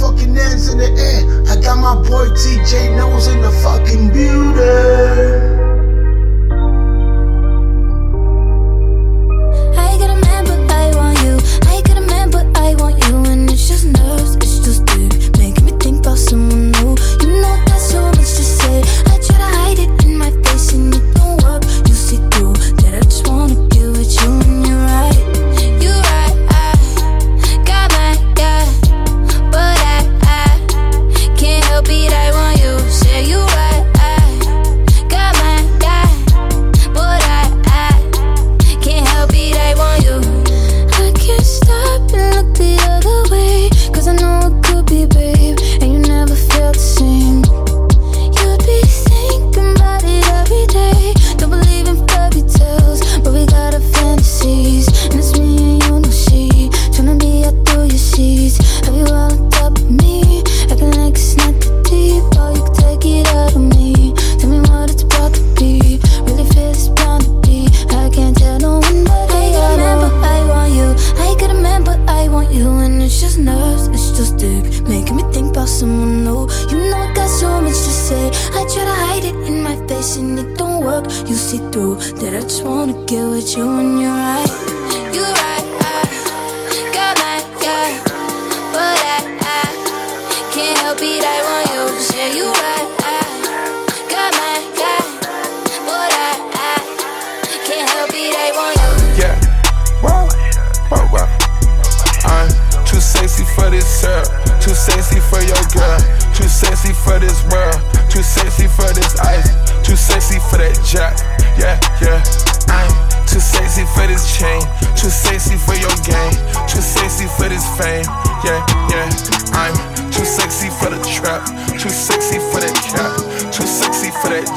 fucking hands in the air. I got my boy TJ Nose in the fucking building.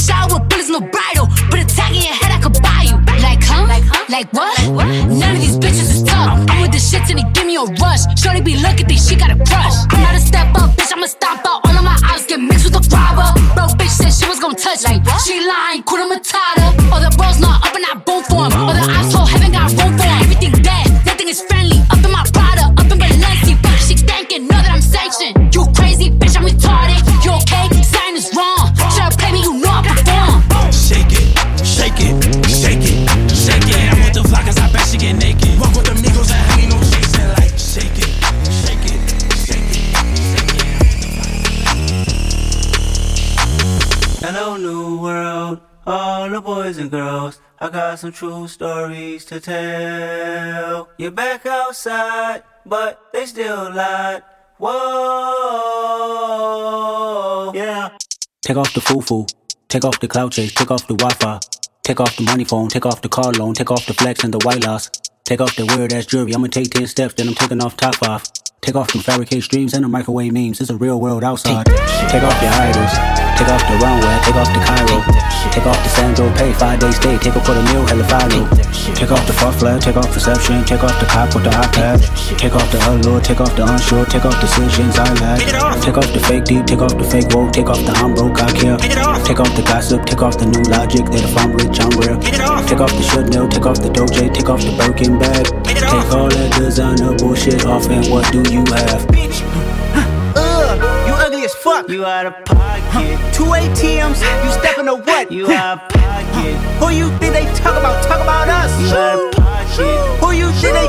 showered with bullets, no bridle. Put a tag in your head, I could buy you. Like, huh? Like, huh? Like what? What? None of these bitches is tough. I'm with the shits and they give me a rush. Shorty be looking, think she got a crush. I'm Hello, new world, all the boys and girls. I got some true stories to tell. You're back outside, but they still lied. Whoa, yeah. Take off the foo-foo, take off the cloud chase, take off the Wi-Fi, take off the money phone, take off the car loan, take off the flex and the white loss, take off the weird ass jewelry. I'ma take ten steps, then I'm taking off top five. Take off them fabricated dreams and the microwave memes. It's a real world outside. Take off your idols. Take off the runway. Take off the Cairo. Take off the Sandro Pay. Five days stay. Take a quarter meal. Hella follow. Take off the fuck flag. Take off perception. Take off the cop with the iPad. Take off the allure. Take off the unsure. Take off the decisions I lack. Take off the fake deep. Take off the fake woke. Take off the I'm broke. I care. Take off the gossip. Take off the new logic that if I'm rich, I'm real. Take off the should know. Take off the doje. Take off the Birkin bag. Take all that designer bullshit off and what do you have? Ugh, uh, uh, you ugly as fuck. You out of pocket. Two ATMs, you stepping to what? You out of pocket. Who you think they talk about? Talk about us. You out of pocket. Who you think they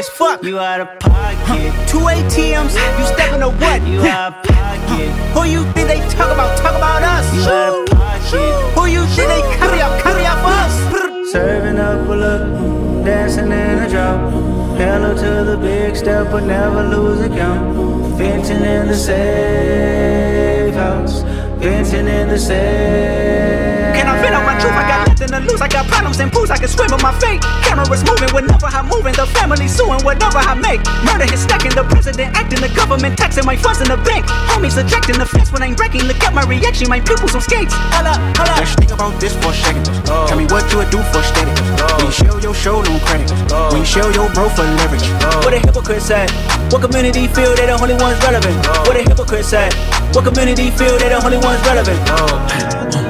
Ugh, you ugly as fuck. You out of pocket. Two ATMs, you stepping to what? You out of pocket. Who you think they talk about? Talk about us. You out of pocket. Who you think they carry out? Carry for us. Serving up a look, dancing in a drop. Hello to the big step, but never lose a count. Venting in the safe house. Venting in the safe. Can I vent out my truth? I got nothing to lose. I got problems and pools. I can swim with my fate. Cameras moving whenever I'm moving. The family suing whatever I make. Murder is stacking. The president acting. The government taxing my funds in the bank. Homies ejecting the fence when I'm breaking. Look at my reaction. My pupils on skates. Hold up, hold up. Let's think about this for a second. Tell me what you would do for steady. When you show your show, no credit. When you show your bro for leverage. What a hypocrite said. What community feel they the only ones relevant? What a hypocrite said. What community feel they the only ones relevant?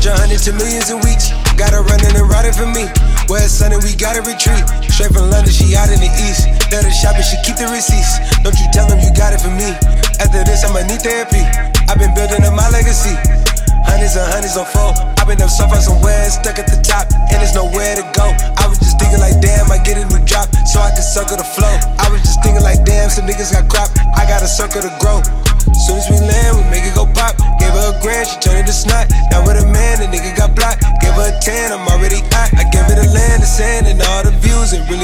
Stretch a hundred to millions in weeks. Got her running and riding for me. It's sunny, we gotta retreat. Straight from London, she out in the east. Let her shop and she keep the receipts. Don't you tell them you got it for me. After this, I'ma need therapy. I've been building up my legacy. Hundreds and hundreds on four. I've been up so far somewhere, stuck at the top, and there's nowhere to go. I was just thinking like, damn, I get a new drop, so I can circle the flow. I was just thinking like, damn, some niggas got crop, I got a circle to grow. Soon as we land, we make it go pop. Gave her a grand, she turned it to snot.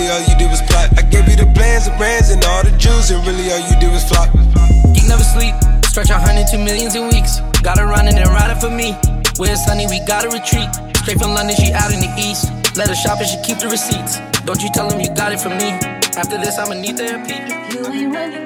Really all you did was plot. I gave you the plans, the brands, and all the Jews, and really all you did was flop. Geek never sleep. Stretch a hundred to millions in weeks. Got her running and riding for me. Where it's sunny, we gotta retreat. Straight from London, she out in the east. Let her shop and she keep the receipts. Don't you tell him you got it from me. After this, I'ma need therapy.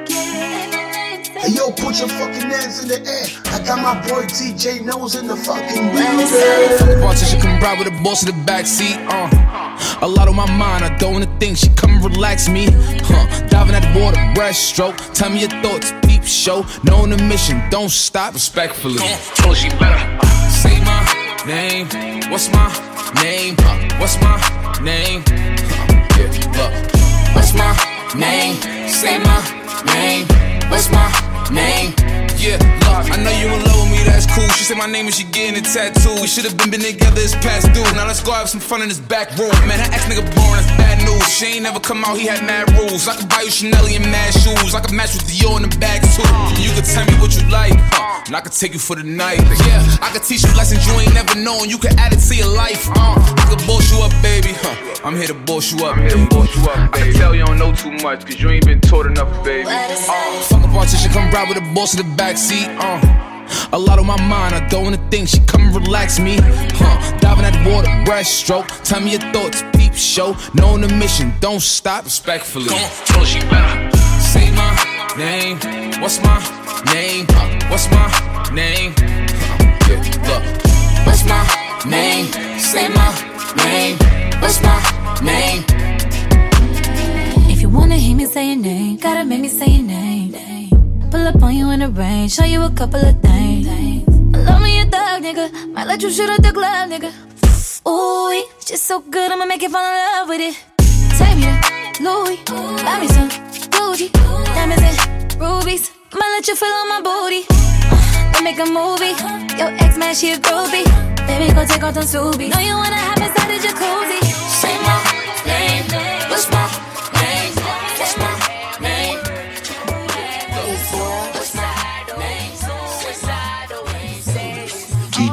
Hey yo, put your fucking hands in the air. I got my boy TJ Nose in the fucking building. Politician come ride with the boss in the backseat. Uh. A lot on my mind, I don't wanna think. She come and relax me. Huh. Diving at the water, breaststroke. Tell me your thoughts, peep show. Knowing the mission, don't stop. Respectfully. Told she better uh. say my name. What's my name? Huh. What's my name? Huh. Yeah, look. What's my name? Say my name. What's my Yeah, I know you in love with me, that's cool. She said my name and she getting a tattoo. We should have been been together, it's past due. Now let's go have some fun in this back room. Man, her ex nigga born, news. She ain't never come out, he had mad rules. I could buy you Chanel and mad shoes. I could match with Dior in the bag too. You could tell me what you like, huh? and I could take you for the night. Yeah, I could teach you lessons you ain't never known. You could add it to your life, uh. I could boss you up, baby, huh? I'm here to boss you up, I'm here to boss you up, baby. I can tell you don't know too much, cause you ain't been taught enough, baby. Uh, fuck a politician, come ride with the boss in the backseat. Uh. A lot on my mind, I don't wanna think. She come and relax me. Huh. Diving at the water, breaststroke. Tell me your thoughts, peep show. Knowing the mission, don't stop. Respectfully. Come on, tell she better. Say my name. What's my name? Huh. What's my name? Huh. Yeah, look. What's my name? Say my name. What's my name? If you wanna hear me say your name, gotta make me say your name. Pull up on you in the rain, show you a couple of things. Love me a thug, nigga. Might let you shoot at the club, nigga. Ooh, just so good, I'ma make you fall in love with it. Take me Louis, buy me some Gucci, diamonds and rubies. Might let you feel on my booty. Uh, make a movie. Your ex man, she a groupie. Baby, go take off them Subies. Know you wanna have inside the jacuzzi.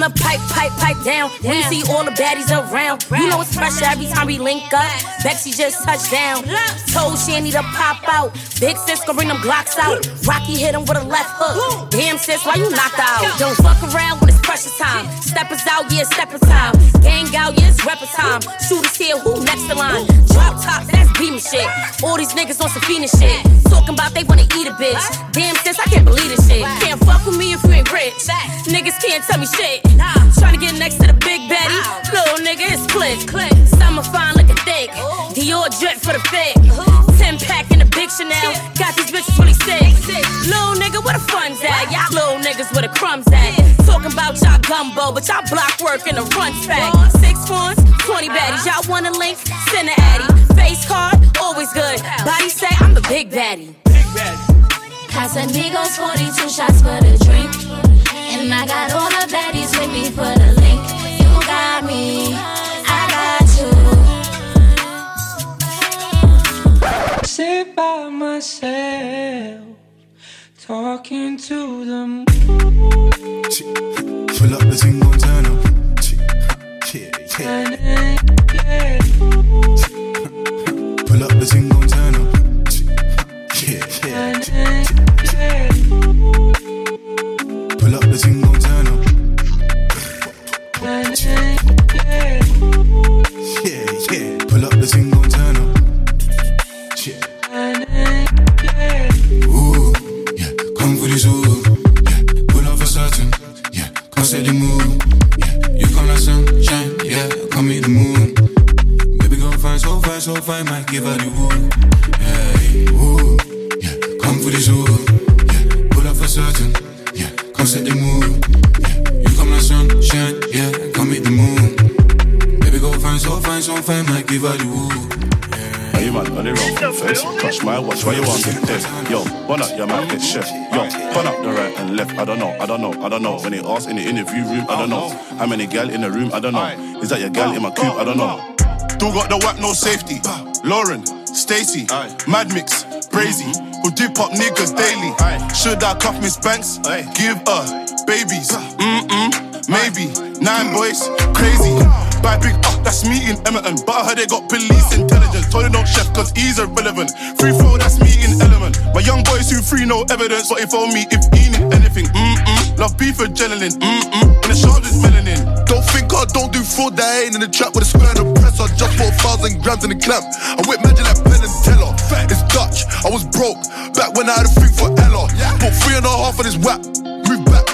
them to pipe, pipe, pipe down. When you see all the baddies around, you know it's pressure every time we link up. Bexy just touched down. Told Shanny to pop out. Big sis gon' bring them Glocks out. Rocky hit him with a left hook. Damn sis, why you knocked out? Don't fuck around when it's pressure time. Steppers out, yeah, stepper time. Gang out, yeah, it's rapper time. Shooters here, who next in line? Drop top, that's beaming shit. All these niggas on Safina shit. Talking about they wanna eat a bitch. Damn sis, I can't believe this shit. Can't fuck with me if you ain't rich. Niggas can't tell me shit. Tryna get next to the big baddie. Little nigga, it's click. Summer fine looking thick. Dior drip for the fit. Ten pack in the big Chanel. Got these bitches really sick. Little nigga, where the fun's at? Y'all little niggas where the crumbs at. Talking about y'all gumbo, but y'all block work in the front pack. Six ones, 20 baddies. Y'all want a link? Send a addy. Face card, always good. Body say I'm the big baddie. Casamigos, 42 shots for the drink. And I got all the baddies with me for the link. You got me, I got you. Sit by myself, talking to them. Pull up the thing, gon' turn up. Yeah, yeah. Pull up the thing, gon' turn up. Yeah, yeah. The gon' turn up. Yeah, yeah. Pull up the gon' turn up. Yeah. Ooh, yeah. Come for this ooh. Yeah. Pull up for certain. Yeah. Come set the mood. Yeah. You come like sunshine. Yeah. Come meet the moon. Baby, go fine, so so. Might give her the woo. Watch, why you want get dead? Yo, burn up your man, get chef. Yo, burn up the right and left. I don't know, I don't know, I don't know. When they ask in the interview room, I don't know. How many gal in the room, I don't know. Is that your gal in my coop? I don't know. Still got the whack, no safety. Lauren, Stacy, Mad Mix, Brazy, who dip up niggas daily. Should I cuff Miss Banks? Give her babies. Mm-mm, maybe. Nine boys, crazy. Buy big up, that's me in Edmonton. But I heard they got police intelligence. Told they don't chef cause he's irrelevant. Free throw, that's me in element. My young boys who free no evidence. But if on me, if he need anything, mm-mm. Love beef adrenaline, mm-mm. In the shoulders, melanin. Don't think I don't do fraud that ain't in the trap with a square in the press. I just bought thousand grams in the clamp. I whip magic like Penn and Teller. It's Dutch, I was broke back when I had a thing for Ella. Bought three and a half of this whack. Move back,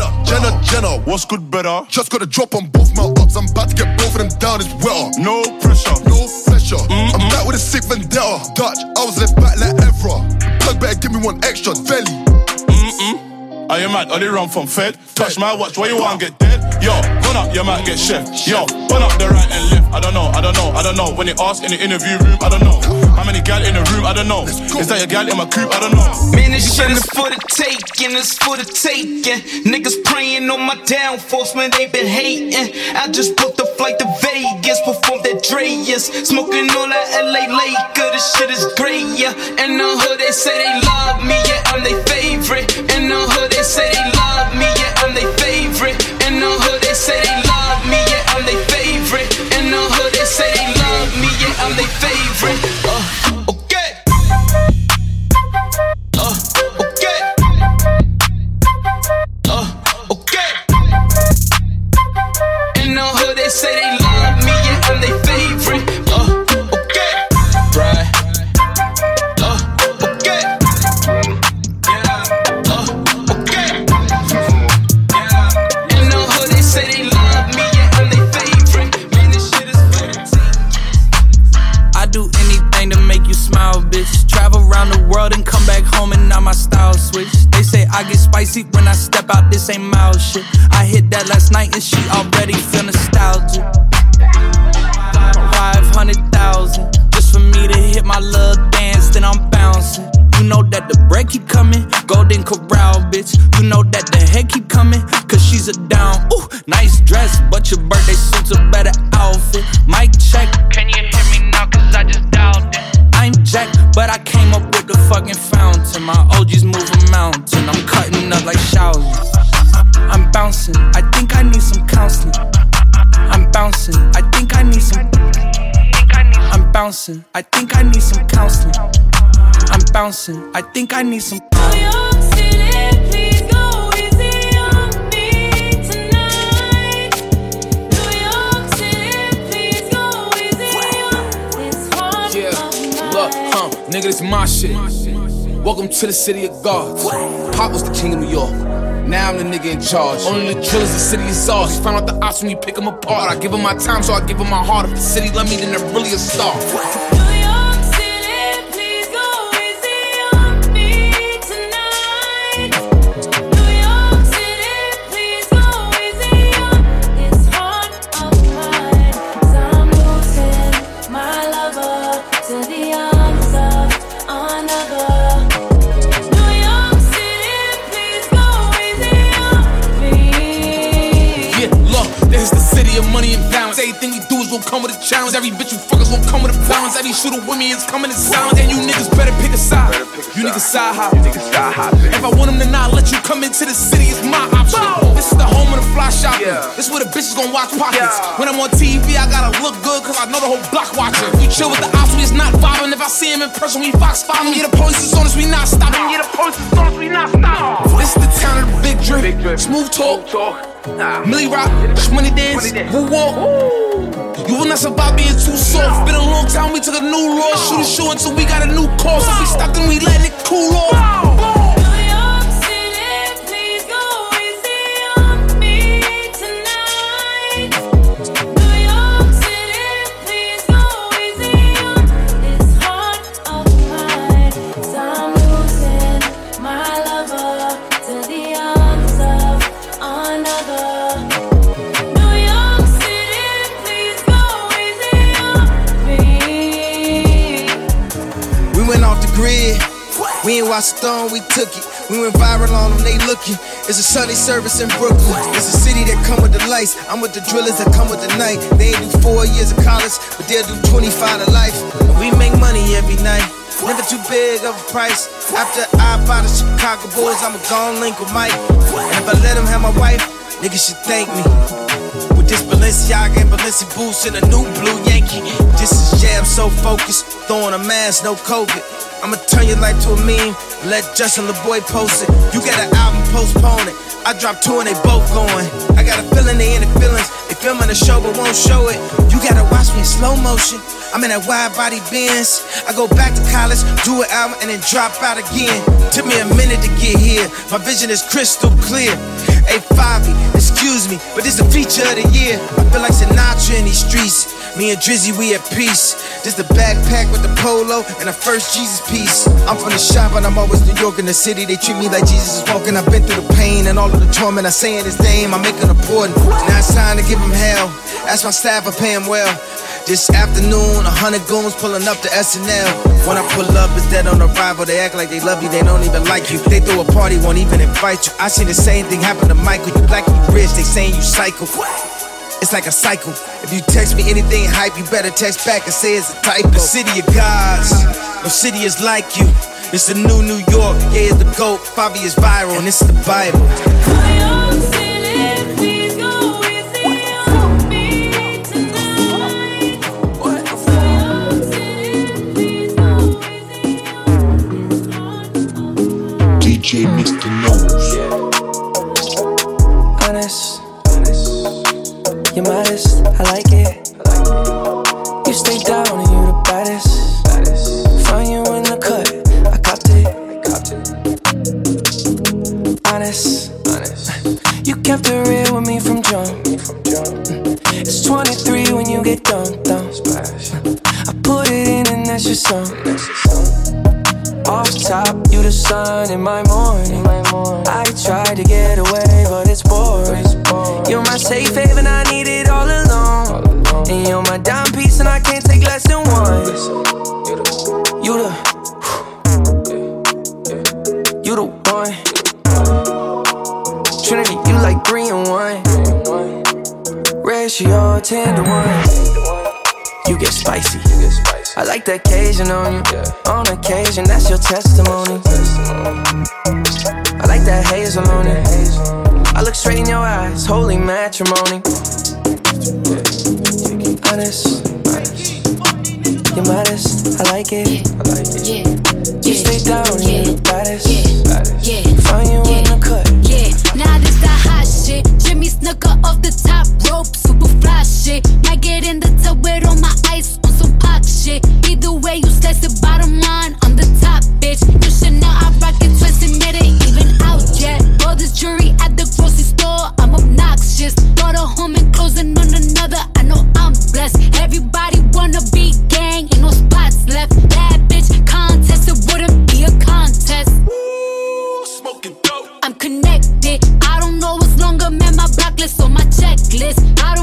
deader. Jenna, Jenna, what's good, better? Just got a drop on both my ups. I'm about to get both of them down. It's wetter. No pressure, no pressure. I'm back with a sick vendetta. Dutch, I was left back like Evra. Plug better give me one extra. Belly. Mm-mm. Are you mad? They run from Fed? Touch my watch, why you want get dead? Yo, burn up, you might get chef. Yo, burn up the right and left. I don't know, I don't know, I don't know. When they ask in the interview room, I don't know. How many gal in the room? I don't know. Is that your gal in my coop? I don't know. Man, this shit is for the taking, it's for the taking. Niggas praying on my downfalls, man, they been hating. I just booked a flight to Vegas, performed at Drai's. Smoking all that LA Laker, this shit is great, yeah. In the hood, they say they love me, yeah, I'm their favorite. In the hood, they say they love me, say they love me, yeah, I'm their favorite. In the hood, they say they love me, yeah, I'm their favorite. Bouncing, I think I need some counseling. I'm bouncing, I think I need some. Yeah, look, huh, nigga, this my shit. Welcome to the city of God. Pop was the king of New York. Now I'm the nigga in charge. Only the drillers, the city is ours. Found out the ops when we pick them apart. I give them my time, so I give them my heart. If the city love me, then they're really a star. Everything we do is gonna come with a challenge. Every bitch you fuck is gonna come with a balance. Every shooter with me is coming in silence. And you niggas better pick a side. You niggas side hop. If I want them to not let you come into the city, it's my option. This is the home of the fly shopping. This is where the bitches gonna watch pockets. When I'm on TV, I gotta look good, cause I know the whole block watching. We chill with the ops, we is not vibing. If I see him in person, we fox following. Yeah, the police is on us, we not stopping. Yeah, the police is on us, we not stopping. This is the town of the big drip. Smooth talk. Millie Rock, money dance, woo walk. You will not survive being too soft. Been a long time, we took a new law. Shoot a show until we got a new course. If we stop, then we let it cool off. We took it. We went viral on them, they looking. It's a Sunday service in Brooklyn. It's a city that come with the lights. I'm with the drillers that come with the night. They ain't do four years of college, but they'll do 25 to life. And we make money every night. Never too big of a price. After I buy the Chicago Bulls, I'ma go link with Mike. And if I let him have my wife, niggas should thank me. With this Balenciaga and Balenci boots and a new blue Yankee. This is jam so focused, throwing a mask, no COVID. I'ma turn your life to a meme, let Justin Laboy post it. You got an album, postpone it. I dropped two and they both going. I got a feeling they in the feelings. They filming the show but won't show it. You gotta watch me in slow motion. I'm in that wide body Benz. I go back to college, do an album, and then drop out again. Took me a minute to get here. My vision is crystal clear. Hey, excuse me, but this a feature of the year. I feel like Sinatra in these streets. Me and Drizzy, we at peace. This the backpack with the polo and the first Jesus piece. I'm from the shop and I'm always New York in the city. They treat me like Jesus is walking. I've been through the pain and all of the torment. I saying his name, I'm making a point. Now it's time to give him hell. Ask my staff, I pay him well. This afternoon, a hundred goons pulling up to SNL. When I pull up, it's dead on arrival. They act like they love you, they don't even like you. They throw a party, won't even invite you. I seen the same thing happen to Michael. You black, you rich, they saying you psycho. It's like a cycle. If you text me anything hype, you better text back and say it's a typo. The city of gods, no city is like you. It's the new New York, yeah, it's the GOAT. Fabi is viral, and it's the Bible. Mr. Nose. honest. You're modest, I like it. You stay down and you the baddest. Find you in the cut, I copped it. Honest, you kept it real with me from jump. It's 23 when you get dumped. I put it in and that's your song. Top, you the sun in my morning. I tried to get away, but it's boring. You're my safe haven, I need it all alone. And you're my dime like the occasion on you. On occasion, that's your testimony. I like that hazel on it. I look straight in your eyes, holy matrimony. Honest, you're modest, I like it. You stay down, you're the baddest. Find you in the cut. Yeah, now this the hot shit. Jimmy Snuka off the top rope, super fly shit. Might get in the tub with all my ice on some shit. Either way, you slice the bottom line on the top, bitch. You should know I rock it twisted, it ain't even out yet. All this jewelry at the grocery store, I'm obnoxious. Bought a home and closing on another, I know I'm blessed. Everybody wanna be gang, ain't no spots left. Bad bitch contest, it wouldn't be a contest. Ooh, smoking dope. I'm connected. I don't know what's longer, man. My blacklist on my checklist. I don't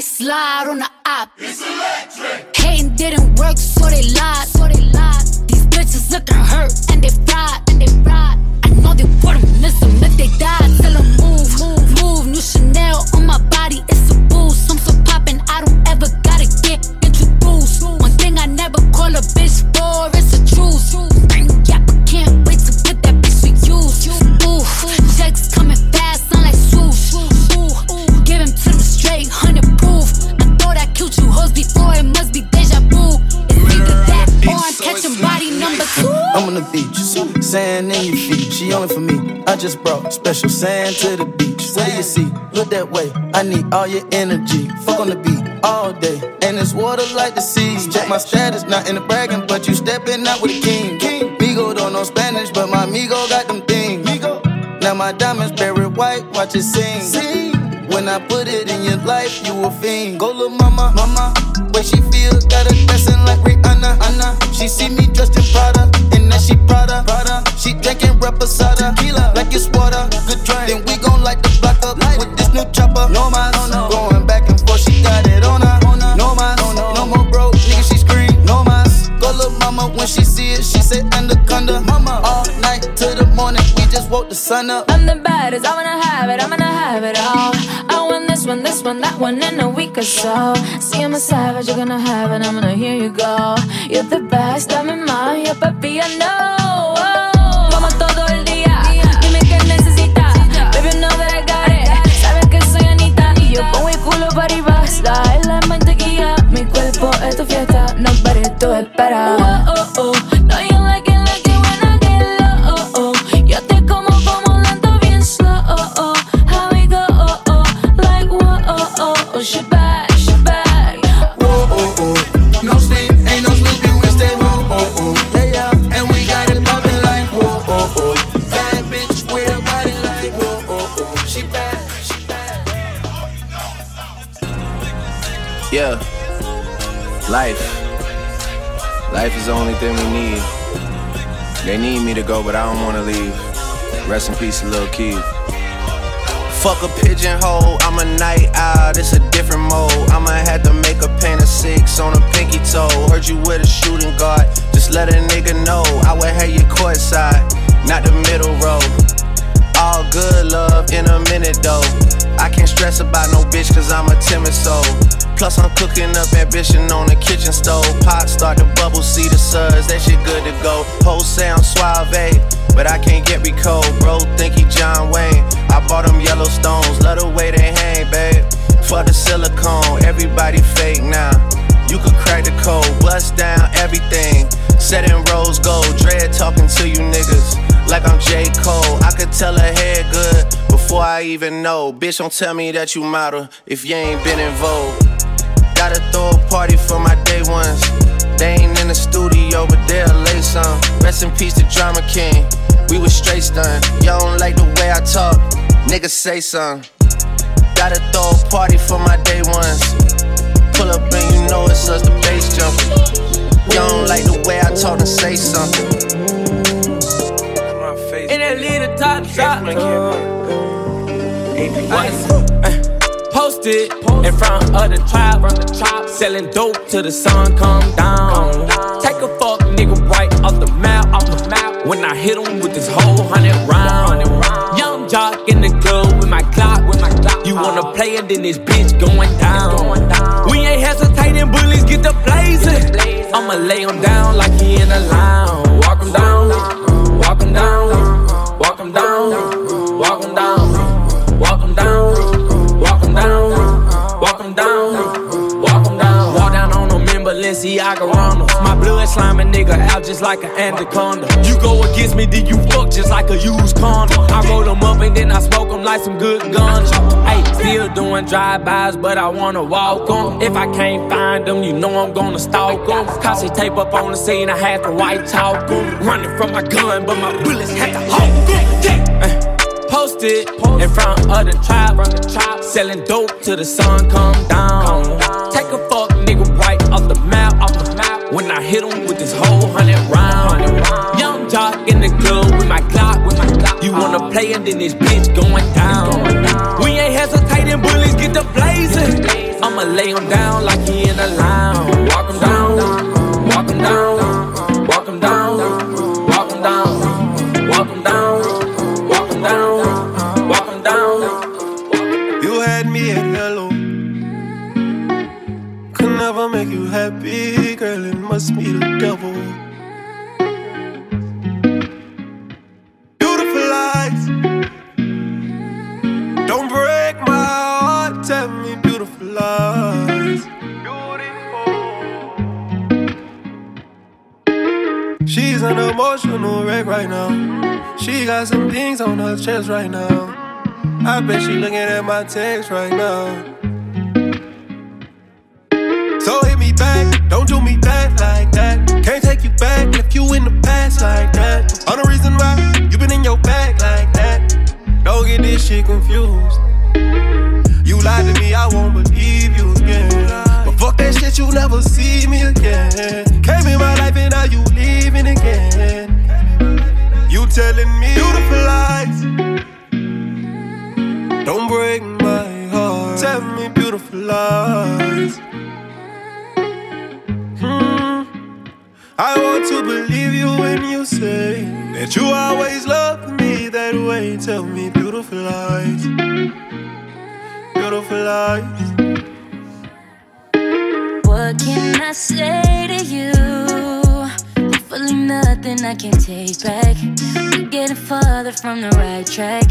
might slide on the op. It's electric. Hating didn't work, so they lied. So they lied. These bitches looking hurt and they just brought special sand to the beach. What do you see? Look that way. I need all your energy. Fuck on the beat all day. And it's water like the seas. Check my status, not in the bragging, but you stepping out with a king. King. Migo don't know Spanish, but my Migo got them things. Migo. Now my diamonds buried white, watch it sing. When I put it in your life, you a fiend. Go little mama, mama. When she feel, got her dressing like Rihanna, Anna. She see me dressed in Prada, and then she Prada, Prada. She drinking reposada, tequila, like it's water. Good drink. Then we gon' light the block up with this new chopper. No mind, going back and forth, she got it on her. No mind, no more broke, nigga, she scream. No mind. Go little mama when she see it, she say anaconda. Mama, all night to the morning, we just woke the sun up. I'm the baddest, I wanna have it, I'm gonna have it all. I want this one, this one, that one in a week or so. See, I'm a savage, you're gonna have it, I'm gonna hear you go. You're the best, I'm in mine, yeah, papi, I know. No pares, tú espera. Oh, oh, oh. No, you like it, like it when I get low. Oh, oh. Yo te como como lento, bien slow. Oh, oh. How we go? Oh, oh. Like whoa, oh, oh. Oh, she bad, she bad. Whoa, oh, oh. No sleep, ain't no sleeping, we stay whoa, oh, oh. Yeah, yeah. And we got it poppin' like whoa, oh, oh. Bad bitch with a body like whoa, oh, oh. She bad, she bad. Yeah. Life. Life is the only thing we need. They need me to go, but I don't wanna leave. Rest in peace, Lil Keith. Fuck a pigeonhole, I'm a night owl, it's a different mode. I'ma have to make a paint of six on a pinky toe. Heard you with a shooting guard, just let a nigga know. I would have you courtside, not the middle row. All good love in a minute though. I can't stress about no bitch cause I'm a timid soul. Plus I'm cooking up ambition on the kitchen stove. Pot start to bubble, see the suds, that shit good to go. Whole sound suave, but I can't get me cold. Bro, think he John Wayne. I bought them Yellowstones, love the way they hang, babe. For the silicone, everybody fake now. You could crack the code, bust down everything. Set in rose gold, dread talking to you niggas like I'm J. Cole. I could tell her head good before I even know. Bitch, don't tell me that you model if you ain't been in vogue. Gotta throw a party for my day ones. They ain't in the studio, but they'll lay some. Rest in peace to Drama King. We was straight stunned. Y'all don't like the way I talk. Niggas say something. Gotta throw a party for my day ones. pull up and you know it's us, the bass jumping. Y'all don't like the way I talk and say something. Uh, in that little top shop. Posted in front of the tribe, selling dope till the sun come down. Take a fuck nigga right off the map, off the map. When I hit him with this whole hundred round. Young jock in the club with my clock, with my clock. You wanna uh-huh. play it, then this bitch going down. We ain't hesitating, bullies get the blazing. I'ma lay him down like he in a lounge. Walk him down, walk him down, walk him down, walk him down, walk him down, walk him down, walk him down, walk him down. Walk down on them in Balenciaga runners. My blood slime a nigga out just like an anaconda. You go against me, then you fuck just like a used condom. I roll them up and then I smoke them like some good guns. Hey, still doing drive-bys, but I wanna walk them. If I can't find them, you know I'm gonna stalk them. Cause tape up on the scene, I had to white talk them. Running from my gun, but my bullets had to hold them. Posted in front of the tribe, selling dope till the sun come down. Take a fuck nigga right off the map, off the map. When I hit him with this whole hundred round. Young jock in the club with my clock, with my clock. You wanna play and then this bitch going down. We ain't hesitating, bullies get the blazing. I'ma lay him down like he in a lounge. Devil. Beautiful eyes. Don't break my heart. Tell me beautiful lies. She's an emotional wreck right now. She got some things on her chest right now. I bet she looking at my text right now. Back, don't do me back like that. Can't take you back if you in the past like that. All the reason why you been in your bag like that. Don't get this shit confused. You lied to me, I won't believe you again. But fuck that shit, you never see me again. Came in my life and now you leaving again. You telling me beautiful lies. Don't break my heart. Tell me beautiful lies. I want to believe you when you say that you always loved me that way. Tell me beautiful lies. Beautiful lies. What can I say to you? Hopefully nothing I can take back. We're getting further from the right track.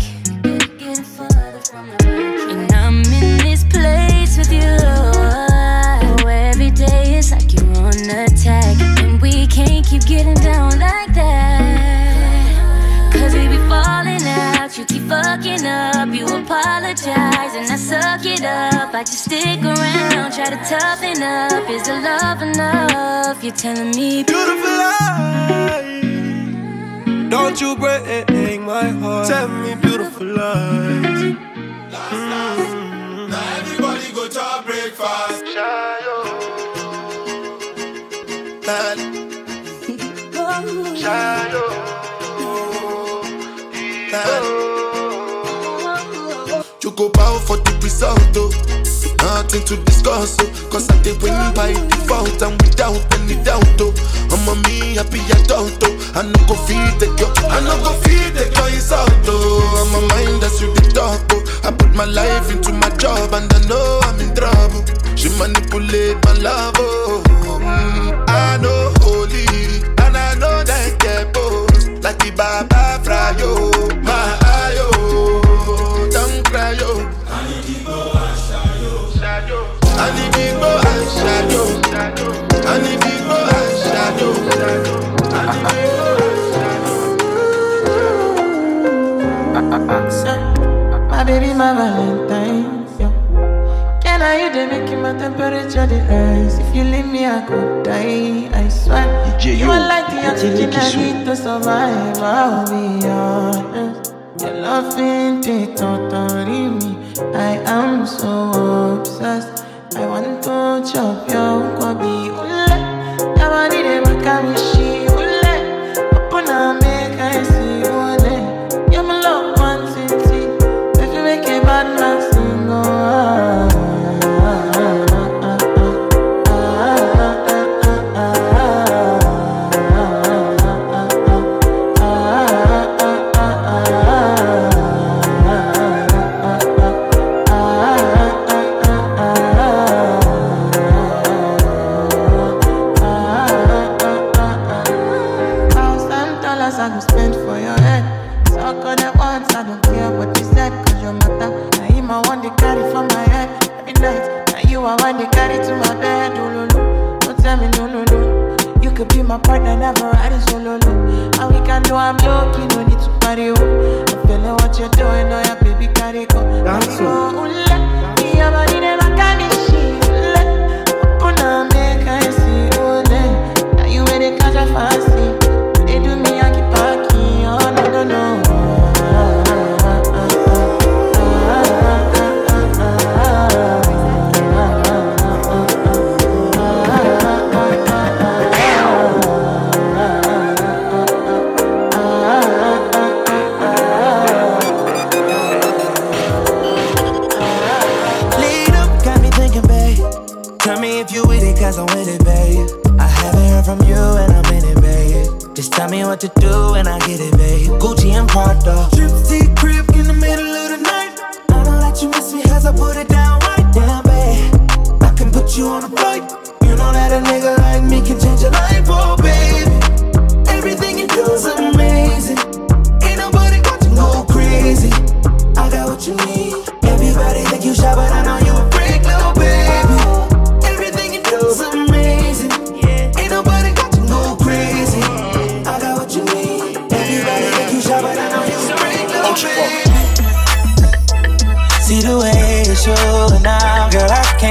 Suck it up. I just stick around, try to toughen up. Is the love enough? You're telling me beautiful lies. Don't you break my heart. Tell me beautiful lies. Mm. Now everybody go to breakfast. You go bow for the result, though. Nothing to discuss, oh. Cause I did win by default and without any doubt, oh. I'm a me happy adult, oh. I no go feed the girl, I no go feed the girl insult, oh. I'm a mind that's you the talk, oh. I put my life into my job and I know I'm in trouble. She manipulate my love, oh. Mm, I know me what to do and I get it, babe. Gucci and Prada. Trip to crib in the middle of the night. I don't let you miss me cause I put it down right down, babe. I can put you on a flight. You know that a nigga like me can change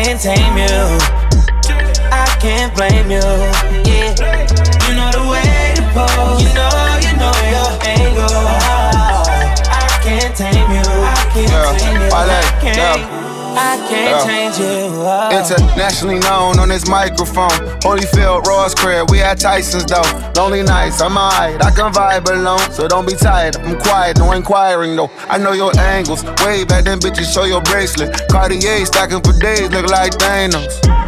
can't tame you. I can't blame you. Yeah, you know the way to pose. You know, you know your angle. I can't tame you. I can't tame you. I can't. I can't change you. Oh. Internationally known on this microphone. Holyfield, Ross Crib, we at Tyson's though. Lonely nights, I'm alright, I can vibe alone. So don't be tired, I'm quiet, no inquiring though. I know your angles, way back then bitches show your bracelet. Cartier stacking for days, look like Thanos.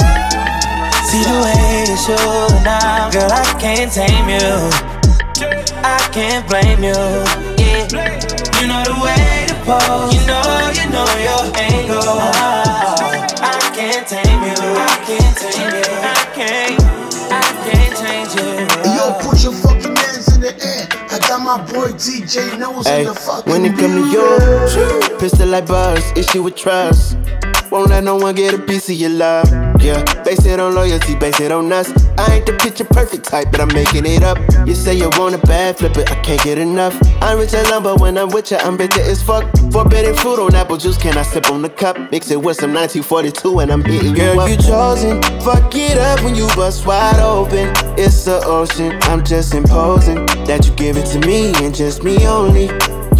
See the way you show now, girl, I can't tame you. I can't blame you. Yeah, you know the way to pose. You know, you know your angle. I can't tame you. I can't tame you. I can't. I can't change you. Yo, put your fucking hands in the air. I got my boy DJ Nose Hey, in the fucking when it come to you, pistol like buzz, issue with trust. Won't let no one get a piece of your love. Yeah, base it on loyalty, base it on us. I ain't the picture perfect type, but I'm making it up. You say you want a bad flip it, I can't get enough. I'm rich and lumber when I'm with you, I'm bitter as fuck. Forbidden fruit on apple juice, can I sip on the cup? Mix it with some 1942 and I'm hitting you Girl, up. you chosen. Fuck it up when you bust wide open. It's the ocean. I'm just imposing that you give it to me and just me only.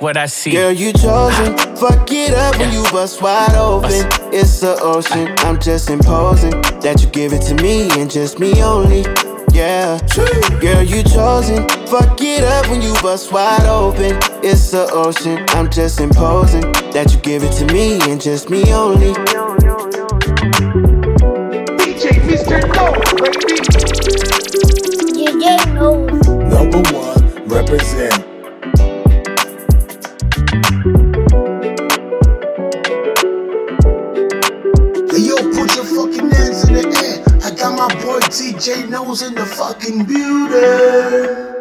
what I see. Girl, you chosen. Fuck it up when you bust wide open. It's the ocean. I'm just imposing that you give it to me and just me only. Yeah, girl, you chosen. Fuck it up when you bust wide open. It's the ocean. I'm just imposing that you give it to me and just me only. DJ Mr. No, baby. DJ Nose. Number one, represent. DJ Nose in the fucking building.